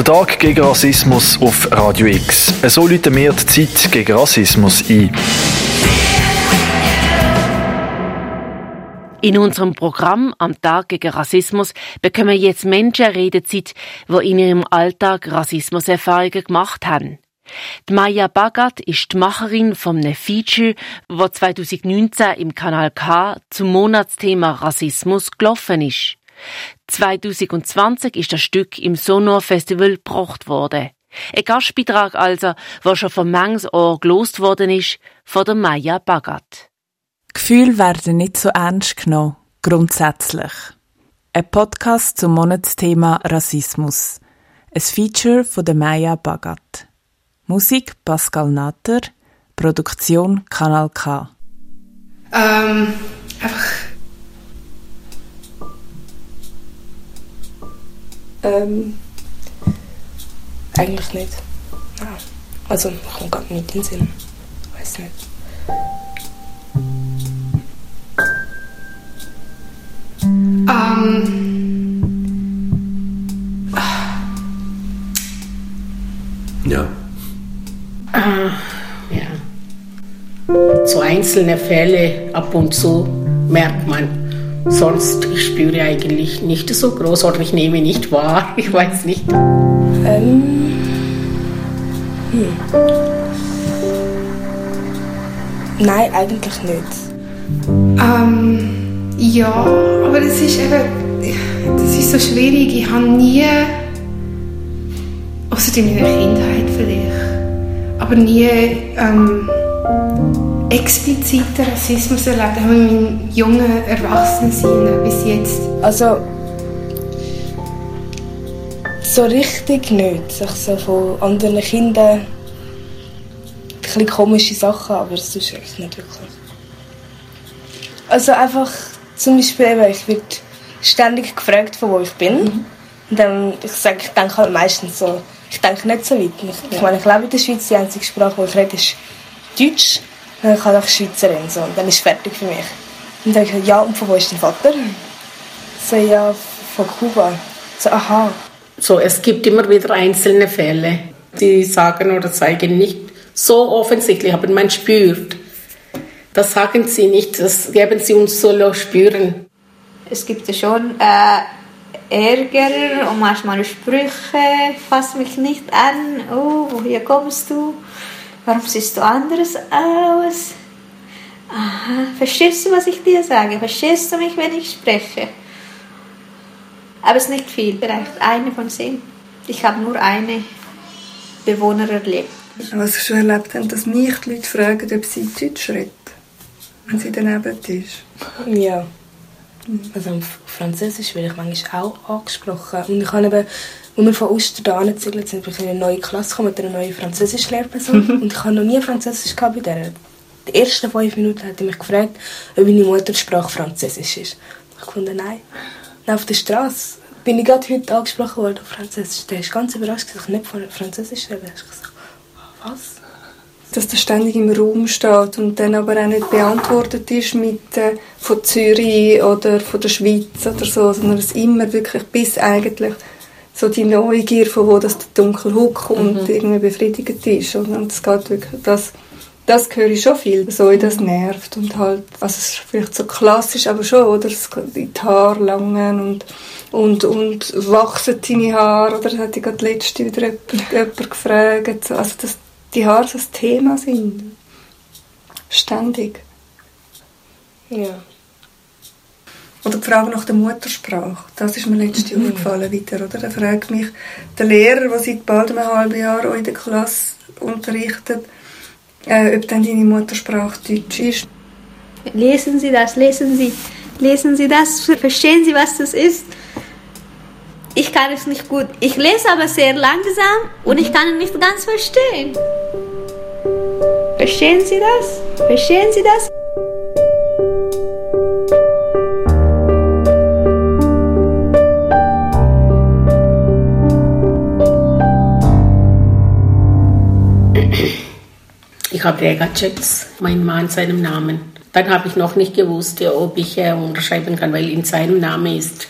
Der Tag gegen Rassismus auf Radio X. So läuten wir die Zeit gegen Rassismus ein. In unserem Programm am Tag gegen Rassismus bekommen jetzt Menschen Redezeit, die in ihrem Alltag Rassismuserfahrungen gemacht haben. Die Maya Bagat ist die Macherin von einem Feature, das 2019 im Kanal K zum Monatsthema Rassismus gelaufen ist. 2020 ist das Stück im Sonor Festival gebracht worden. Ein Gastbeitrag also, der schon von manches Ohr gelost worden ist, von der Maya Bagat. Gefühle werden nicht so ernst genommen, grundsätzlich. Ein Podcast zum Monatsthema Rassismus. Ein Feature von der Maya Bagat. Musik Pascal Natter, Produktion Kanal K. Ähm, einfach. Ähm, eigentlich nicht. Ja. Also, ich komme gerade nicht in den Sinn. Weiß nicht. Ähm, Ja. Ja. So einzelne Fälle ab und zu merkt man. Sonst, ich spüre eigentlich nicht so groß oder ich nehme nicht wahr. Ich weiß nicht. Ähm, hm. Nein, eigentlich nicht. ähm, ja, aber das ist eben. Das ist so schwierig. Ich habe nie. Außer in meiner Kindheit vielleicht. Aber nie. Ähm, expliziten Rassismus erlebt. Habe in meinem jungen Erwachsenensein bis jetzt. Also, so richtig nicht. Sich so von anderen Kindern ein komische Sachen, aber es ist echt nicht wirklich. Also einfach, zum Beispiel eben, ich werde ständig gefragt, von wo ich bin. Und dann, ich sage, ich denke halt meistens so, ich denke nicht so weit. Ich, ich meine, ich lebe in der Schweiz, die einzige Sprache, die ich rede, ist Deutsch. Dann kann ich Schweizerin, so, und dann ist es fertig für mich. Und dann denke ich, ja, und von wo ist dein Vater? So, ja, von Kuba. So, aha. So, es gibt immer wieder einzelne Fälle, die sagen oder zeigen nicht so offensichtlich, aber man spürt. Das sagen sie nicht, das geben sie uns so spüren. Es gibt ja schon äh, Ärger und manchmal Sprüche, fass mich nicht an, oh, woher kommst du? Warum siehst du anders aus? Aha, verstehst du, was ich dir sage? Verstehst du mich, wenn ich spreche? Aber es ist nicht viel, vielleicht eine von zehn. Ich habe nur eine Bewohner erlebt. Was ich schon erlebt habe, dass mich die Leute fragen, ob sie Deutsch redet, wenn sie daneben ist. Ja. Also auf Französisch werde ich manchmal auch angesprochen. Und ich habe eben, als wir von Oster hierher gezügelt sind, bin ich in eine neue Klasse gekommen mit einer neuen Französisch-Lehrperson. und ich habe noch nie Französisch gehabt bei der. Die ersten fünf Minuten hat er mich gefragt, ob meine Muttersprache Französisch ist. Ich fand, nein. Und auf der Straße bin ich gerade heute angesprochen worden auf Französisch. Der ist ganz überrascht, dass ich nicht von Französisch rede. Ich habe gesagt, was? Dass das ständig im Raum steht und dann aber auch nicht beantwortet ist mit äh, von Zürich oder von der Schweiz oder so, sondern es immer wirklich bis eigentlich so die Neugier, von wo das der dunkle Hut kommt, irgendwie befriedigt ist. Und, und es geht wirklich, das, das höre ich schon viel, so das nervt und halt, also es ist vielleicht so klassisch, aber schon, oder, die Haare langen und und, und wachsen deine Haare, oder das hat ich gerade letzte wieder jemand, jemand gefragt, so, also dass die Haare so ein Thema sind. Ständig. Ja. Oder die Frage nach der Muttersprache. Das ist mir letztes Jahr aufgefallen wieder, oder? Da fragt mich der Lehrer, der seit bald einem halben Jahr auch in der Klasse unterrichtet, äh, ob dann deine Muttersprache Deutsch ist. Lesen Sie das, lesen Sie, lesen Sie das, verstehen Sie, was das ist? Ich kann es nicht gut. Ich lese aber sehr langsam und ich kann es nicht ganz verstehen. Verstehen Sie das? Verstehen Sie das? Ich habe Regaceps, mein Mann, seinem Namen. Dann habe ich noch nicht gewusst, ob ich äh, unterschreiben kann, weil in seinem Namen ist,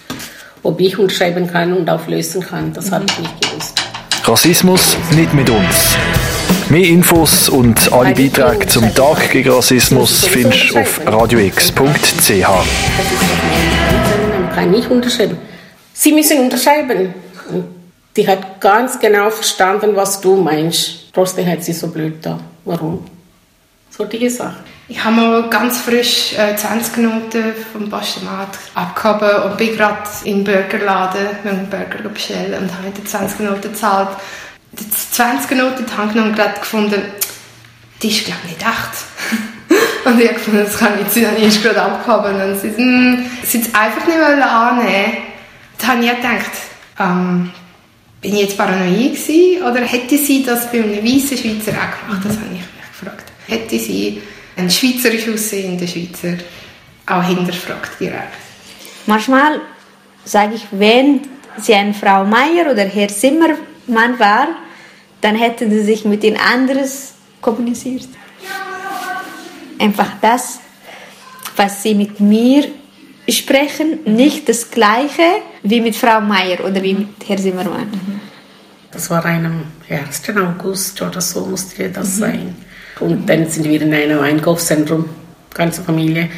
ob ich unterschreiben kann und auflösen kann. Das habe ich nicht gewusst. Rassismus nicht mit uns. Mehr Infos und alle Beiträge zum Tag gegen Rassismus findest du auf radiox.ch. Man kann nicht unterschreiben. Sie müssen unterschreiben. Die hat ganz genau verstanden, was du meinst. Trotzdem hat sie so blöd da. Warum? So die Sache. Ich habe mal ganz frisch äh, 20 Minuten vom Pastomat abgehoben und bin gerade im Burgerladen mit einem Burger bestellen und habe die 20 Minuten gezahlt. Die 20 Minuten habe ich gerade gefunden, die ist glaube ich nicht echt. und ich habe gefunden, das kann nicht sein, dann ist gerade abgehoben und sie, hm, hat es einfach nicht annehmen. Da habe ich gedacht, ähm, bin ich jetzt paranoid gewesen oder hätte sie das bei einem weißen Schweizer auch gemacht? Das habe ich mich gefragt. Hätte sie ein schweizerisch aussehender Schweizer auch hinterfragt direkt? Manchmal sage ich, wenn sie eine Frau Meier oder Herr Zimmermann war, dann hätten sie sich mit den anderes kommuniziert. Einfach das, was sie mit mir sprechen, nicht das Gleiche wie mit Frau Meier oder wie mit Herr Zimmermann. Das war am 1. August oder so musste das sein. Und dann sind wir in einem Einkaufszentrum, ganze Familie.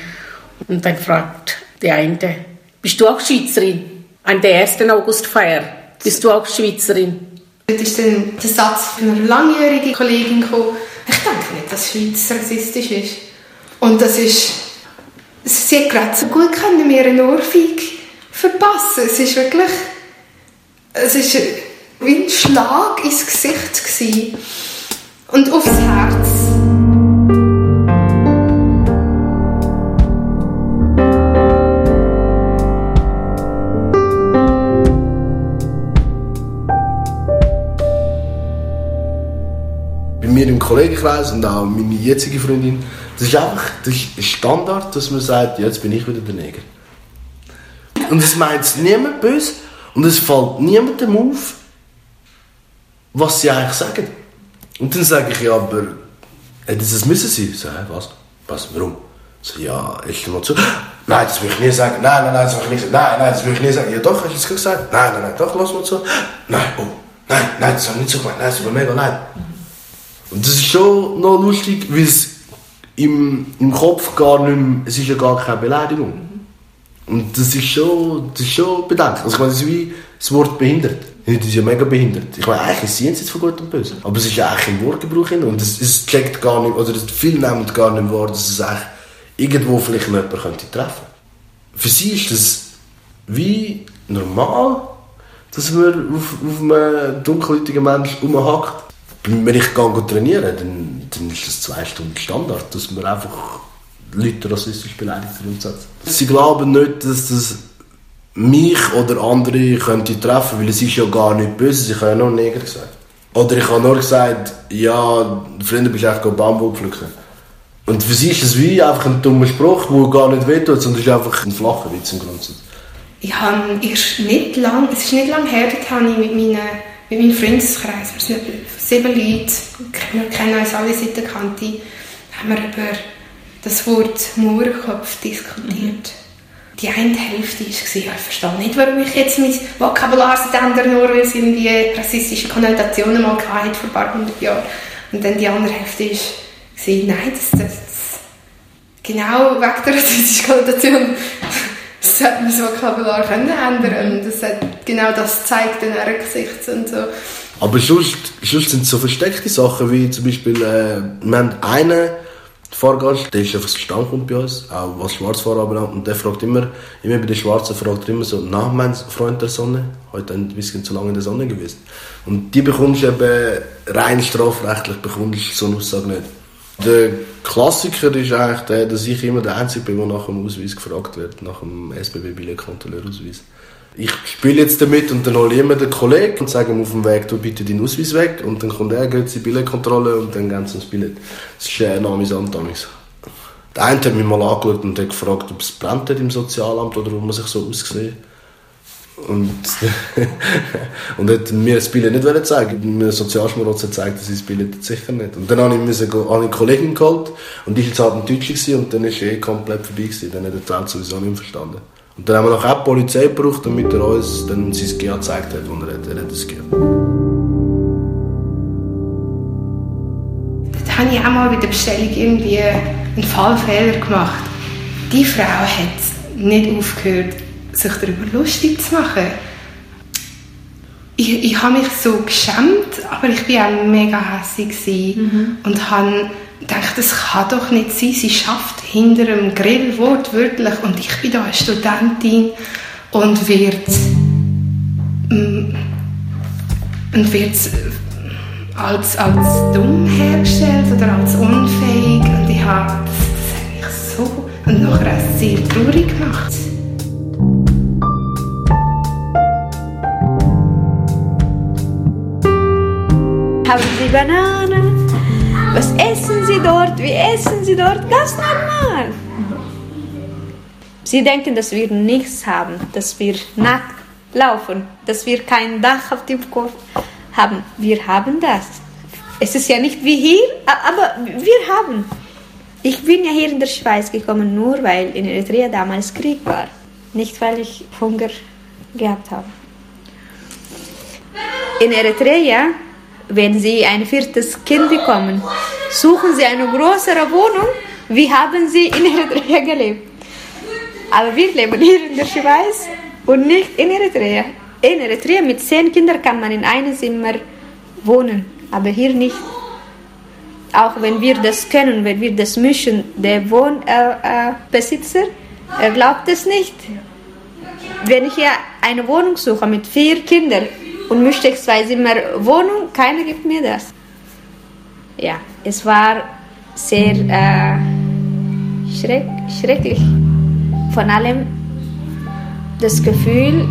Und dann fragt der eine, bist du auch Schweizerin? An der 1. Augustfeier, bist du auch Schweizerin? Dort ist dann der Satz von einer langjährigen Kollegin gekommen, ich denke nicht, dass Schweiz rassistisch ist. Und das ist, sie hat gerade so gut können mir eine Ohrfeige verpassen. Es ist wirklich, es ist wie ein Schlag ins Gesicht gewesen. Und aufs Herz. bei mir im Kollegenkreis und auch meine jetzige Freundin, das ist einfach das ist Standard, dass man sagt, jetzt bin ich wieder der Neger. Und es meint niemand böse und es fällt niemandem auf, was sie eigentlich sagen. Und dann sage ich, ja, aber hätte es müssen sein? So, hä, was? Was? Warum? So, ja, ich mal zu. Nein, das will ich nie sagen. Nein, nein, nein, das will ich nicht sagen. Nein, nein, das will ich nie sagen. Ja, doch, hast du es gesagt? Nein, nein, nein, doch, lass mal zu. Nein, oh, nein, nein, das habe ich nicht so gemeint. Nein, tut mir mega leid. Und das ist schon noch lustig, weil es im, im Kopf gar nicht mehr, es ist ja gar keine Beleidigung. Und das ist schon, das ist schon bedenklich. Also ich meine, das ist wie das Wort behindert. Das ist ja mega behindert. Ich meine, eigentlich ist sie jetzt von gut und böse. Aber es ist eigentlich im Wortgebrauch hin und es, es checkt gar nicht, oder viele nehmen gar nicht wahr, dass es eigentlich irgendwo vielleicht noch jemand könnte treffen. Für sie ist das wie normal, dass man auf, auf einen dunkelhäutigen Menschen rumhackt. Wenn ich gehe trainieren, dann, dann ist das zwei Stunden Standard, dass man einfach Leute rassistisch beleidigt grundsätzlich. Sie glauben nicht, dass das mich oder andere könnte treffen, weil es ist ja gar nicht böse, sie können ja nur Neger gesagt. Oder ich habe nur gesagt, ja, Freunde bist du echt Bamboo pflücken. Und für sie ist es wie einfach ein dummer Spruch, der gar nicht wehtut, sondern es ist einfach ein flacher Witz im Grundsatz. Ich habe erst nicht lang, es ist nicht lange her, habe ich mit, meinen, mit meinem Freundeskreis, wir sind sieben Leute, wir kennen uns alle seit der Kante, haben wir über das Wort Mohrenkopf diskutiert. Die eine Hälfte war, ich verstehe nicht, warum ich jetzt mein Vokabular ändern nur, weil es irgendwie rassistische Konnotationen mal hatte vor ein paar hundert Jahren. Und dann die andere Hälfte war, nein, das, das, genau wegen der rassistischen Konnotation das hat man das Vokabular können ändern und das hat genau das gezeigt in ihrem Gesicht und so. Aber sonst, sonst sind es so versteckte Sachen, wie zum Beispiel, äh, wir haben einen Fahrgast, der ist einfach so Stammkunde bei uns, auch was Schwarzfahrer anbelangt, und der fragt immer, immer bei den Schwarzen fragt er immer so, na, mein Freund der Sonne, heute ein bisschen zu lange in der Sonne gewesen. Und die bekommst du eben rein strafrechtlich, bekommst du so eine Aussage nicht. Der Klassiker ist eigentlich der, dass ich immer der Einzige bin, der nach dem Ausweis gefragt wird, nach dem SBB-Billettkontrolleurausweis. Ich spiele jetzt damit und dann hole ich immer den Kollegen und sage ihm auf dem Weg, du bitte deinen Ausweis weg und dann kommt er, geht zur Billettkontrolle und dann geben sie das Billett. Das ist äh, amüsant damals. Der eine hat mich mal angeschaut und hat gefragt, ob es brennt hat im Sozialamt oder ob man sich so ausgesehen und, und hat mir das Billett nicht zeigen. Mir Sozialschmarotzer zeigt dass ich das Billett sicher nicht. Und dann habe ich, müssen, habe ich eine Kollegin geholt und die war jetzt halt ein Deutscher und dann war er eh komplett vorbei. Gewesen. Dann hat er die Welt sowieso nicht verstanden. Und dann haben wir nachher auch die Polizei gebraucht, damit er uns dann sein Gehör gezeigt hat, und er hat, er hat es gehört. Dort habe ich auch mal bei der Bestellung irgendwie einen Fallfehler gemacht. Die Frau hat nicht aufgehört, sich darüber lustig zu machen. Ich, ich habe mich so geschämt, aber ich war auch mega hässlich mhm. und habe gedacht, das kann doch nicht sein. Sie schafft hinter einem Grill wortwörtlich und ich bin da eine Studentin und wird mm, und wird als, als dumm hergestellt oder als unfähig und ich habe das, das eigentlich so und nachher sehr traurig gemacht. Haben Sie Bananen? Was essen Sie dort? Wie essen Sie dort? Ganz normal. Sie denken, dass wir nichts haben, dass wir nackt laufen, dass wir kein Dach auf dem Kopf haben. Wir haben das. Es ist ja nicht wie hier, aber wir haben. Ich bin ja hier in der Schweiz gekommen, nur weil in Eritrea damals Krieg war. Nicht, weil ich Hunger gehabt habe. In Eritrea wenn Sie ein viertes Kind bekommen, suchen Sie eine größere Wohnung. Wie haben Sie in Eritrea gelebt? Aber wir leben hier in der Schweiz und nicht in Eritrea. In Eritrea mit zehn Kindern kann man in einem Zimmer wohnen, aber hier nicht. Auch wenn wir das können, wenn wir das mischen, der Wohnbesitzer äh, äh, erlaubt es nicht. Wenn ich hier eine Wohnung suche mit vier Kindern, und möchte zwei Zimmer Wohnung, keiner gibt mir das. Ja, es war sehr äh, schreck, schrecklich. Von allem das Gefühl,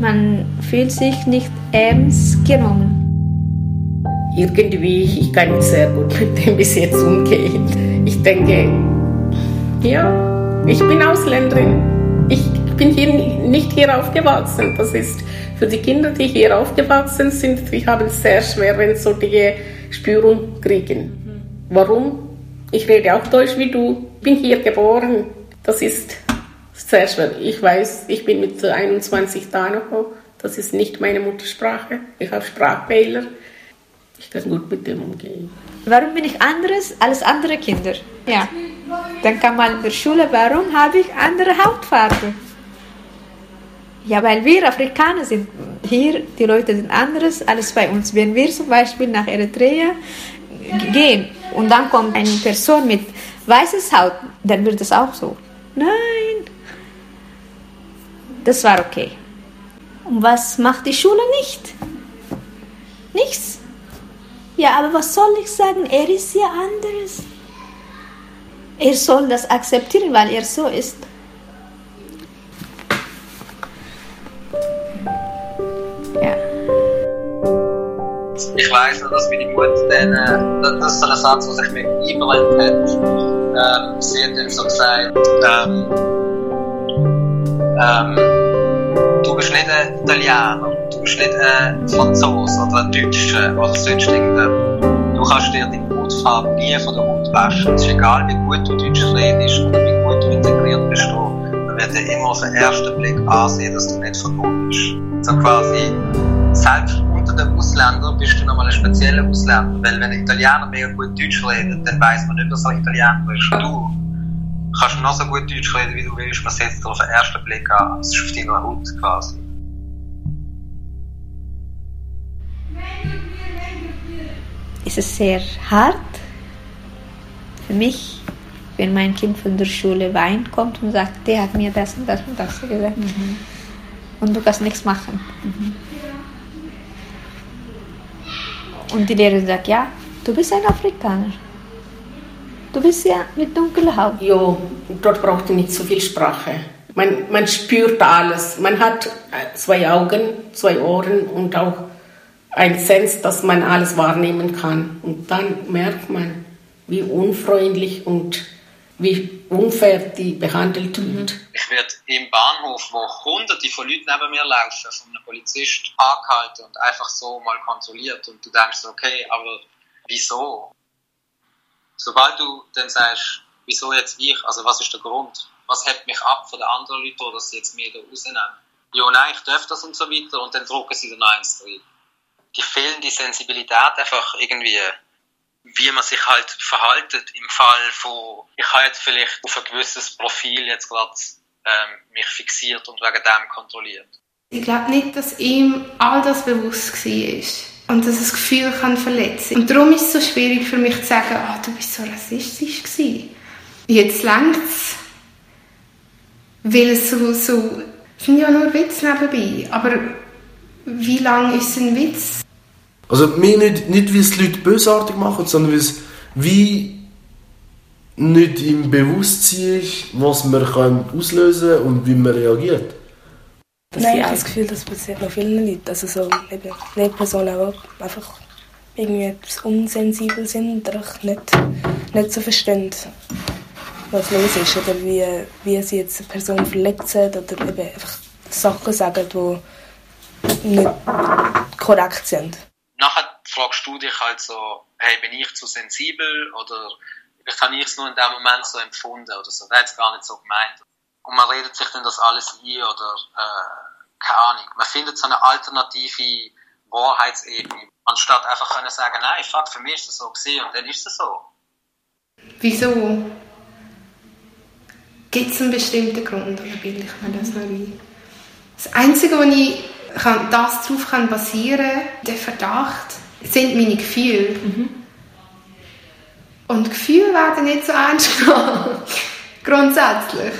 man fühlt sich nicht ernst genommen. Irgendwie, ich kann sehr gut mit dem bis jetzt umgehen. Ich denke, ja, ich bin Ausländerin. Bin hier nicht hier aufgewachsen. Das ist für die Kinder, die hier aufgewachsen sind, die haben es sehr schwer, wenn sie so die Spürung kriegen. Warum? Ich rede auch Deutsch wie du, bin hier geboren. Das ist sehr schwer. Ich weiß, ich bin mit 21 da noch. Das ist nicht meine Muttersprache. Ich habe Sprachfehler. Ich kann gut mit dem umgehen. Warum bin ich anders als andere Kinder? Ja. Dann kam mal in der Schule, warum habe ich andere Hautfarbe? Ja, weil wir Afrikaner sind. Hier, die Leute sind anderes als bei uns. Wenn wir zum Beispiel nach Eritrea gehen und dann kommt eine Person mit weißes Haut, dann wird es auch so. Nein. Das war okay. Und was macht die Schule nicht? Nichts. Ja, aber was soll ich sagen? Er ist ja anderes. Er soll das akzeptieren, weil er so ist. Ich weiss noch, dass meine Mutter dann, äh, das ist so ein Satz, der sich mir eingebrannt hat. Ähm, sie hat ihm so gesagt, ähm, ähm, du bist nicht ein Italiener, du bist nicht ein Franzose oder ein Deutscher oder sonst irgendjemand. Du kannst dir deine Hautfarbe nie von der Haut waschen. Es ist egal, wie gut du Deutsch redest oder wie gut du integriert bist. Man wird dir immer auf den ersten Blick ansehen, dass du nicht von Haut bist. So quasi, selbst unter den Ausländern bist du nochmal ein spezieller Ausländer. Weil wenn ein Italiener mega gut Deutsch redet, dann weiss man nicht, dass er Italiener ist. Du kannst noch so gut Deutsch reden, wie du willst. Man setzt dir auf den ersten Blick an. Es ist auf deiner Haut quasi. Es ist sehr hart für mich, wenn mein Kind von der Schule weint kommt und sagt, der hat mir das und das und das gesagt. Mhm. Und du kannst nichts machen. Mhm. Und die Lehrerin sagt, ja, du bist ein Afrikaner. Du bist ja mit dunkler Haut. Ja, dort braucht ihr nicht so viel Sprache. Man, man spürt alles. Man hat äh, zwei Augen, zwei Ohren und auch ein Sens, dass man alles wahrnehmen kann. Und dann merkt man, wie unfreundlich und wie unfair die behandelt wird. Mhm. Ich werde im Bahnhof, wo hunderte von Leuten neben mir laufen, von einem Polizist angehalten und einfach so mal kontrolliert. Und du denkst, okay, aber wieso? Sobald du dann sagst, wieso jetzt ich, also was ist der Grund? Was hält mich ab von den anderen Leuten, dass sie jetzt mir da rausnehmen? Ja, nein, ich darf das und so weiter und dann drucken sie dann eins drin. Die fehlende Sensibilität einfach irgendwie wie man sich halt verhaltet im Fall von, ich habe jetzt vielleicht auf ein gewisses Profil jetzt gerade ähm, mich fixiert und wegen dem kontrolliert. Ich glaube nicht, dass ihm all das bewusst war und dass das Gefühl kann verletzen Und darum ist es so schwierig für mich zu sagen, ah, du bist so rassistisch gewesen. Jetzt längt's, weil es so, so, es sind ja nur Witze nebenbei, aber wie lange ist ein Witz? Also mir nicht, nicht wie es die Leute bösartig machen, sondern wie es wie nicht im Bewusstsein ist, was man kann auslösen und wie man reagiert. Das Nein, ich habe das Gefühl, das passiert noch vielen Leuten. Also so eben Lehrpersonen, die einfach irgendwie etwas unsensibel sind oder nicht, nicht so verstehen, was los ist oder wie, wie sie jetzt eine Person verletzen oder eben einfach Sachen sagen, die nicht korrekt sind. Nachher fragst du dich halt so, hey, bin ich zu sensibel oder vielleicht habe ich es nur in dem Moment so empfunden oder so, der hat es gar nicht so gemeint. Und man redet sich dann das alles ein oder, äh, keine Ahnung, man findet so eine alternative Wahrheitsebene, anstatt einfach können sagen, nein, fuck, für mich ist das so gewesen und dann ist es so. Wieso? Gibt es einen bestimmten Grund oder bilde ich mir das noch ein? Das Einzige, wo ich kann, das darauf kann basieren der Verdacht, sind meine Gefühle. Mhm. Und Gefühle werden nicht so ernst genommen. Grundsätzlich.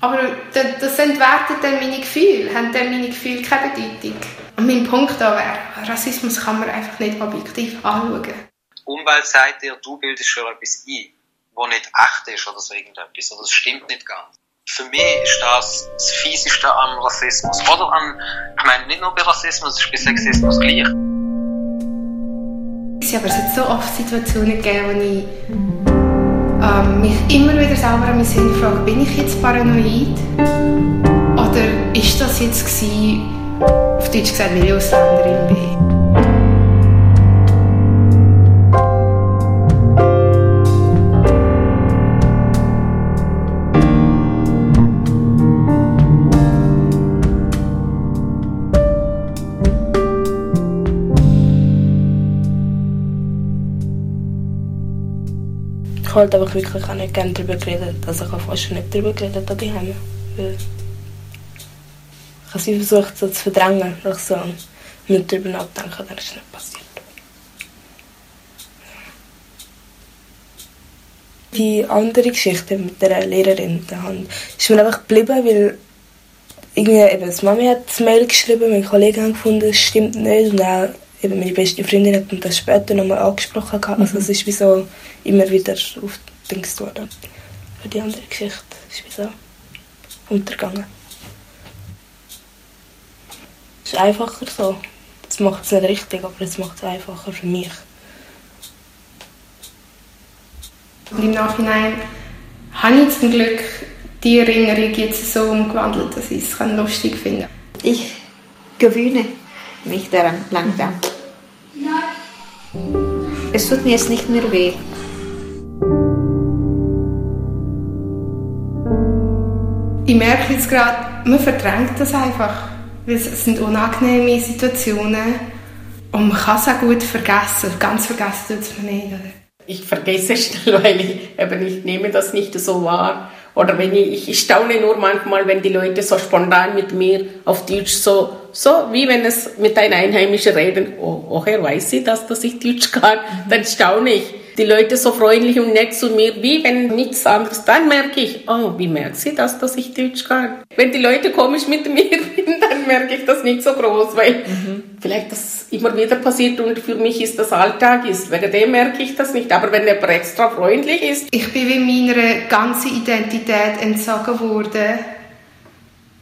Aber das entwertet dann meine Gefühle, haben dann meine Gefühle keine Bedeutung. Und mein Punkt da wäre, Rassismus kann man einfach nicht objektiv anschauen. Die Umwelt sagt dir, du bildest schon etwas ein wo nicht echt ist oder so irgendetwas, oder es stimmt nicht ganz. Für mich ist das das Fieseste am Rassismus. Oder an, ich meine, nicht nur bei Rassismus, es ist bei Sexismus gleich. Ja, aber es hat so oft Situationen gegeben, wo ich ähm, mich immer wieder selber an mich frage, bin ich jetzt paranoid? Oder ist das jetzt gewesen, auf Deutsch gesagt, weil ich Ausländerin bin? Ich halt einfach wirklich auch nicht gerne darüber geredet. Also ich habe fast schon nicht darüber geredet an. Ich habe sie versucht so zu verdrängen, ich so nicht darüber nachdenken, das ist nicht passiert. Die andere Geschichte mit der Lehrerin der Hand ist mir einfach geblieben, weil irgendwie eben, die Mami hat das Mail geschrieben, meine Kollegen haben gefunden, es stimmt nicht und auch eben meine beste Freundin hat das später nochmal angesprochen. Gehabt. Also es ist wie so immer wieder aufgedingst worden. Für die andere Geschichte ist wie so untergegangen. Es ist einfacher so. Das macht es nicht richtig, aber es macht es einfacher für mich. Und im Nachhinein habe ich zum Glück die Erinnerung jetzt so umgewandelt, dass ich es lustig finde. Ich gewöhne mich daran langsam. Es tut mir jetzt nicht mehr weh. Ich merke jetzt gerade, man verdrängt das einfach. Weil es sind unangenehme Situationen und man kann es auch gut vergessen. Ganz vergessen tut es man nicht. Oder? Ich vergesse schnell, weil ich eben ich nehme das nicht so wahr. Oder wenn ich, ich staune nur manchmal, wenn die Leute so spontan mit mir auf Deutsch so, so wie wenn es mit einem Einheimischen reden, oh, woher weiß sie das, dass ich Deutsch kann, dann staune ich die Leute so freundlich und nett zu mir, wie wenn nichts anderes. Dann merke ich, oh, wie merkt sie das, dass ich Deutsch kann? Wenn die Leute komisch mit mir sind, dann merke ich das nicht so groß, weil mhm. vielleicht das immer wieder passiert und für mich ist das Alltag ist. Wegen dem merke ich das nicht. Aber wenn jemand extra freundlich ist. Ich bin wie meiner ganzen Identität entzogen worden,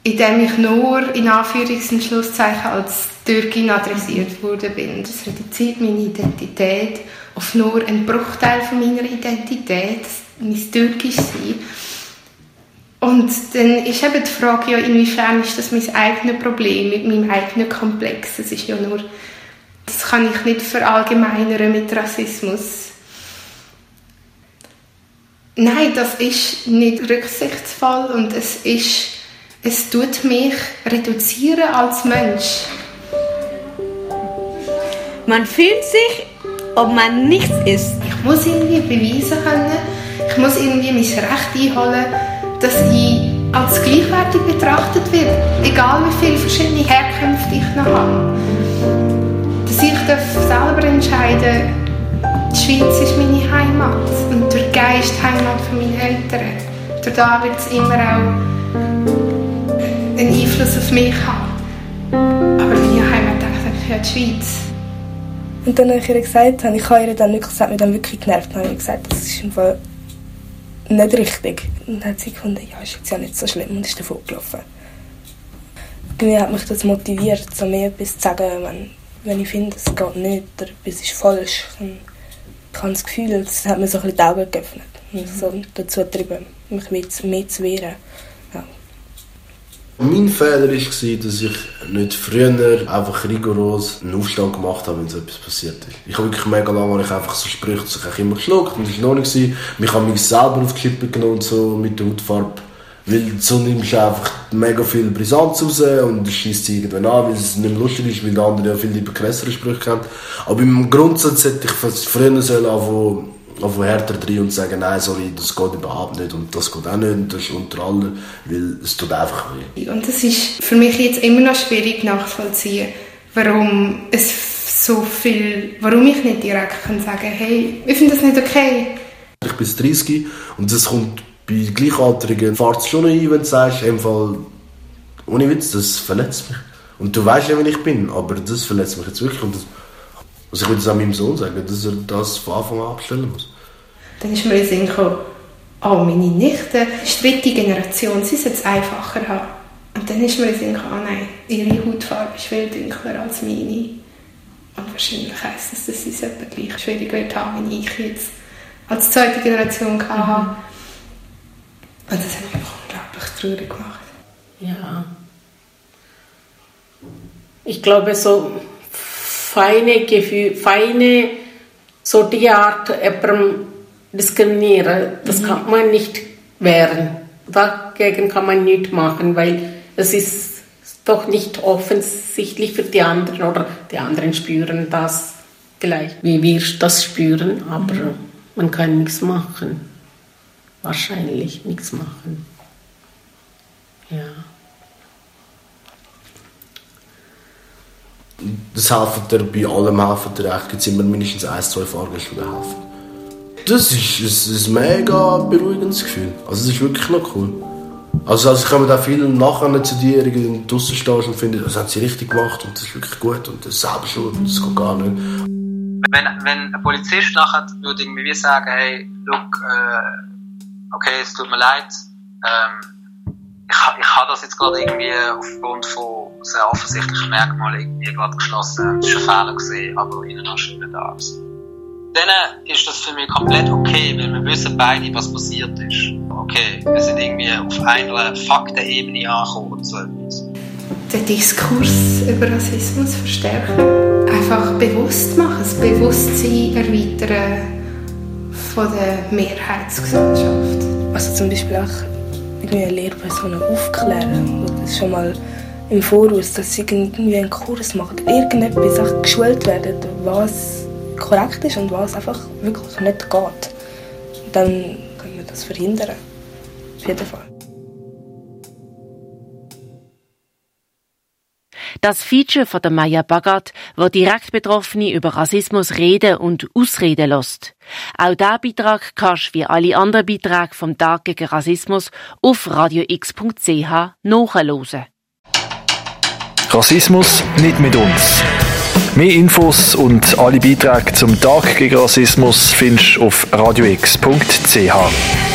indem ich nur in Anführungs- und Schlusszeichen als Türkin adressiert worden bin. Das reduziert meine Identität auf nur einen Bruchteil von meiner Identität, mein Türkisch sein. Und dann ist eben die Frage, ja, inwiefern ist das mein eigenes Problem mit meinem eigenen Komplex? Das ist ja nur, das kann ich nicht verallgemeinern mit Rassismus. Nein, das ist nicht rücksichtsvoll und es ist, es tut mich reduzieren als Mensch. Man fühlt sich ob man nichts ist. Ich Ich muss irgendwie beweisen können, ich muss irgendwie mein Recht einholen, dass ich als gleichwertig betrachtet werde, egal wie viele verschiedene Herkünfte ich noch habe. Dass ich selber entscheiden die Schweiz ist meine Heimat und der Geist Heimat von meinen Eltern. Durch da wird es immer auch einen Einfluss auf mich haben. Aber meine Heimat ist ja die Schweiz. Und dann habe ich ihr gesagt, ich habe ihr dann wirklich gesagt, mir dann wirklich genervt, habe ich gesagt, das ist im Fall nicht richtig. Und hat sie gefunden, ja, ist jetzt ja nicht so schlimm und ist davon gelaufen. Irgendwie hat mich das motiviert, so mir etwas zu sagen, wenn, wenn ich finde, es geht nicht oder etwas ist falsch. Dann ich habe das Gefühl, es hat mir so ein bisschen die Augen geöffnet. Mich so dazu getrieben, mich mehr, mehr zu wehren. Mein Fehler war, dass ich nicht früher einfach rigoros einen Aufstand gemacht habe, wenn so etwas passiert ist. Ich habe wirklich mega lange ich einfach so Sprüche ich immer geschluckt und das war noch nicht. Mich habe mich selber auf die Schippe genommen so mit der Hautfarbe. Weil so nimmst du einfach mega viel Brisanz raus und schießt sie irgendwann an, weil es nicht mehr lustig ist, weil der andere ja viel lieber krassere Sprüche kennt. Aber im Grundsatz hätte ich früher sollen anfangen härter drin und sagen, nein, sorry, das geht überhaupt nicht und das geht auch nicht und das ist unter allen, weil es tut einfach weh. Und das ist für mich jetzt immer noch schwierig nachzuvollziehen, warum es so viel, warum ich nicht direkt kann sagen, hey, ich finde das nicht okay. Ich bin 30 und es kommt bei Gleichaltrigen fährt es schon ein, wenn du sagst, im Fall, ohne Witz, das verletzt mich. Und du weißt ja, wer ich bin, aber das verletzt mich jetzt wirklich. Und das, also ich würde es auch meinem Sohn sagen, dass er das von Anfang an abstellen muss. Dann ist mir in Sinn gekommen, oh, meine Nichte ist dritte Generation, sie sollte es einfacher haben. Und dann ist mir in Sinn gekommen, oh nein, ihre Hautfarbe ist viel dunkler als meine. Und wahrscheinlich heisst das, dass sie es etwa gleich schwierig wird haben, wie ich jetzt als zweite Generation hatte. Mhm. Und das hat mich unglaublich traurig gemacht. Ja. Ich glaube, so feine Gefühle, feine, so die Art, jemandem diskriminieren, das mhm. kann man nicht wehren. Dagegen kann man nichts machen, weil es ist doch nicht offensichtlich für die anderen oder die anderen spüren das gleich, wie wir das spüren, aber mhm. man kann nichts machen wahrscheinlich nichts machen. Ja. Das helfen dir, bei allem helfen dir echt. Gibt immer mindestens ein, zwei Fahrgäste, die helfen. Das ist, ist ein mega beruhigendes Gefühl. Also das ist wirklich noch cool. Also, also ich habe auch viel nachher zu dir irgendwie draußen stehst und finde, das haben sie richtig gemacht und das ist wirklich gut und das ist selber schuld das geht gar nicht. Wenn, wenn ein Polizist nachher würde irgendwie sagen, hey, look, äh, okay, es tut mir leid, ähm, ich, ich habe das jetzt gerade irgendwie aufgrund von sehr offensichtlichen Merkmalen irgendwie gerade geschlossen. Es war ein Fehler gesehen, aber Ihnen noch schönen Tag. Dann ist das für mich komplett okay, weil wir wissen beide, was passiert ist. Okay, wir sind irgendwie auf einer Faktenebene angekommen und so etwas. Den Diskurs über Rassismus verstärken. Einfach bewusst machen, das Bewusstsein erweitern von der Mehrheitsgesellschaft. Also zum Beispiel auch irgendwie eine Lehrperson aufklären, das schon mal im Voraus, dass sie irgendwie einen Kurs machen, irgendetwas auch geschult werden, was korrekt ist und was einfach wirklich nicht geht. Dann können wir das verhindern. Auf jeden Fall. Das Feature von der Maya Bagat, wo direkt Betroffene über Rassismus reden und ausreden lässt. Auch dieser Beitrag kannst du wie alle anderen Beiträge vom Tag gegen Rassismus auf radiox.ch nachhören. Rassismus nicht mit uns. Mehr Infos und alle Beiträge zum Tag gegen Rassismus findest du auf radiox.ch.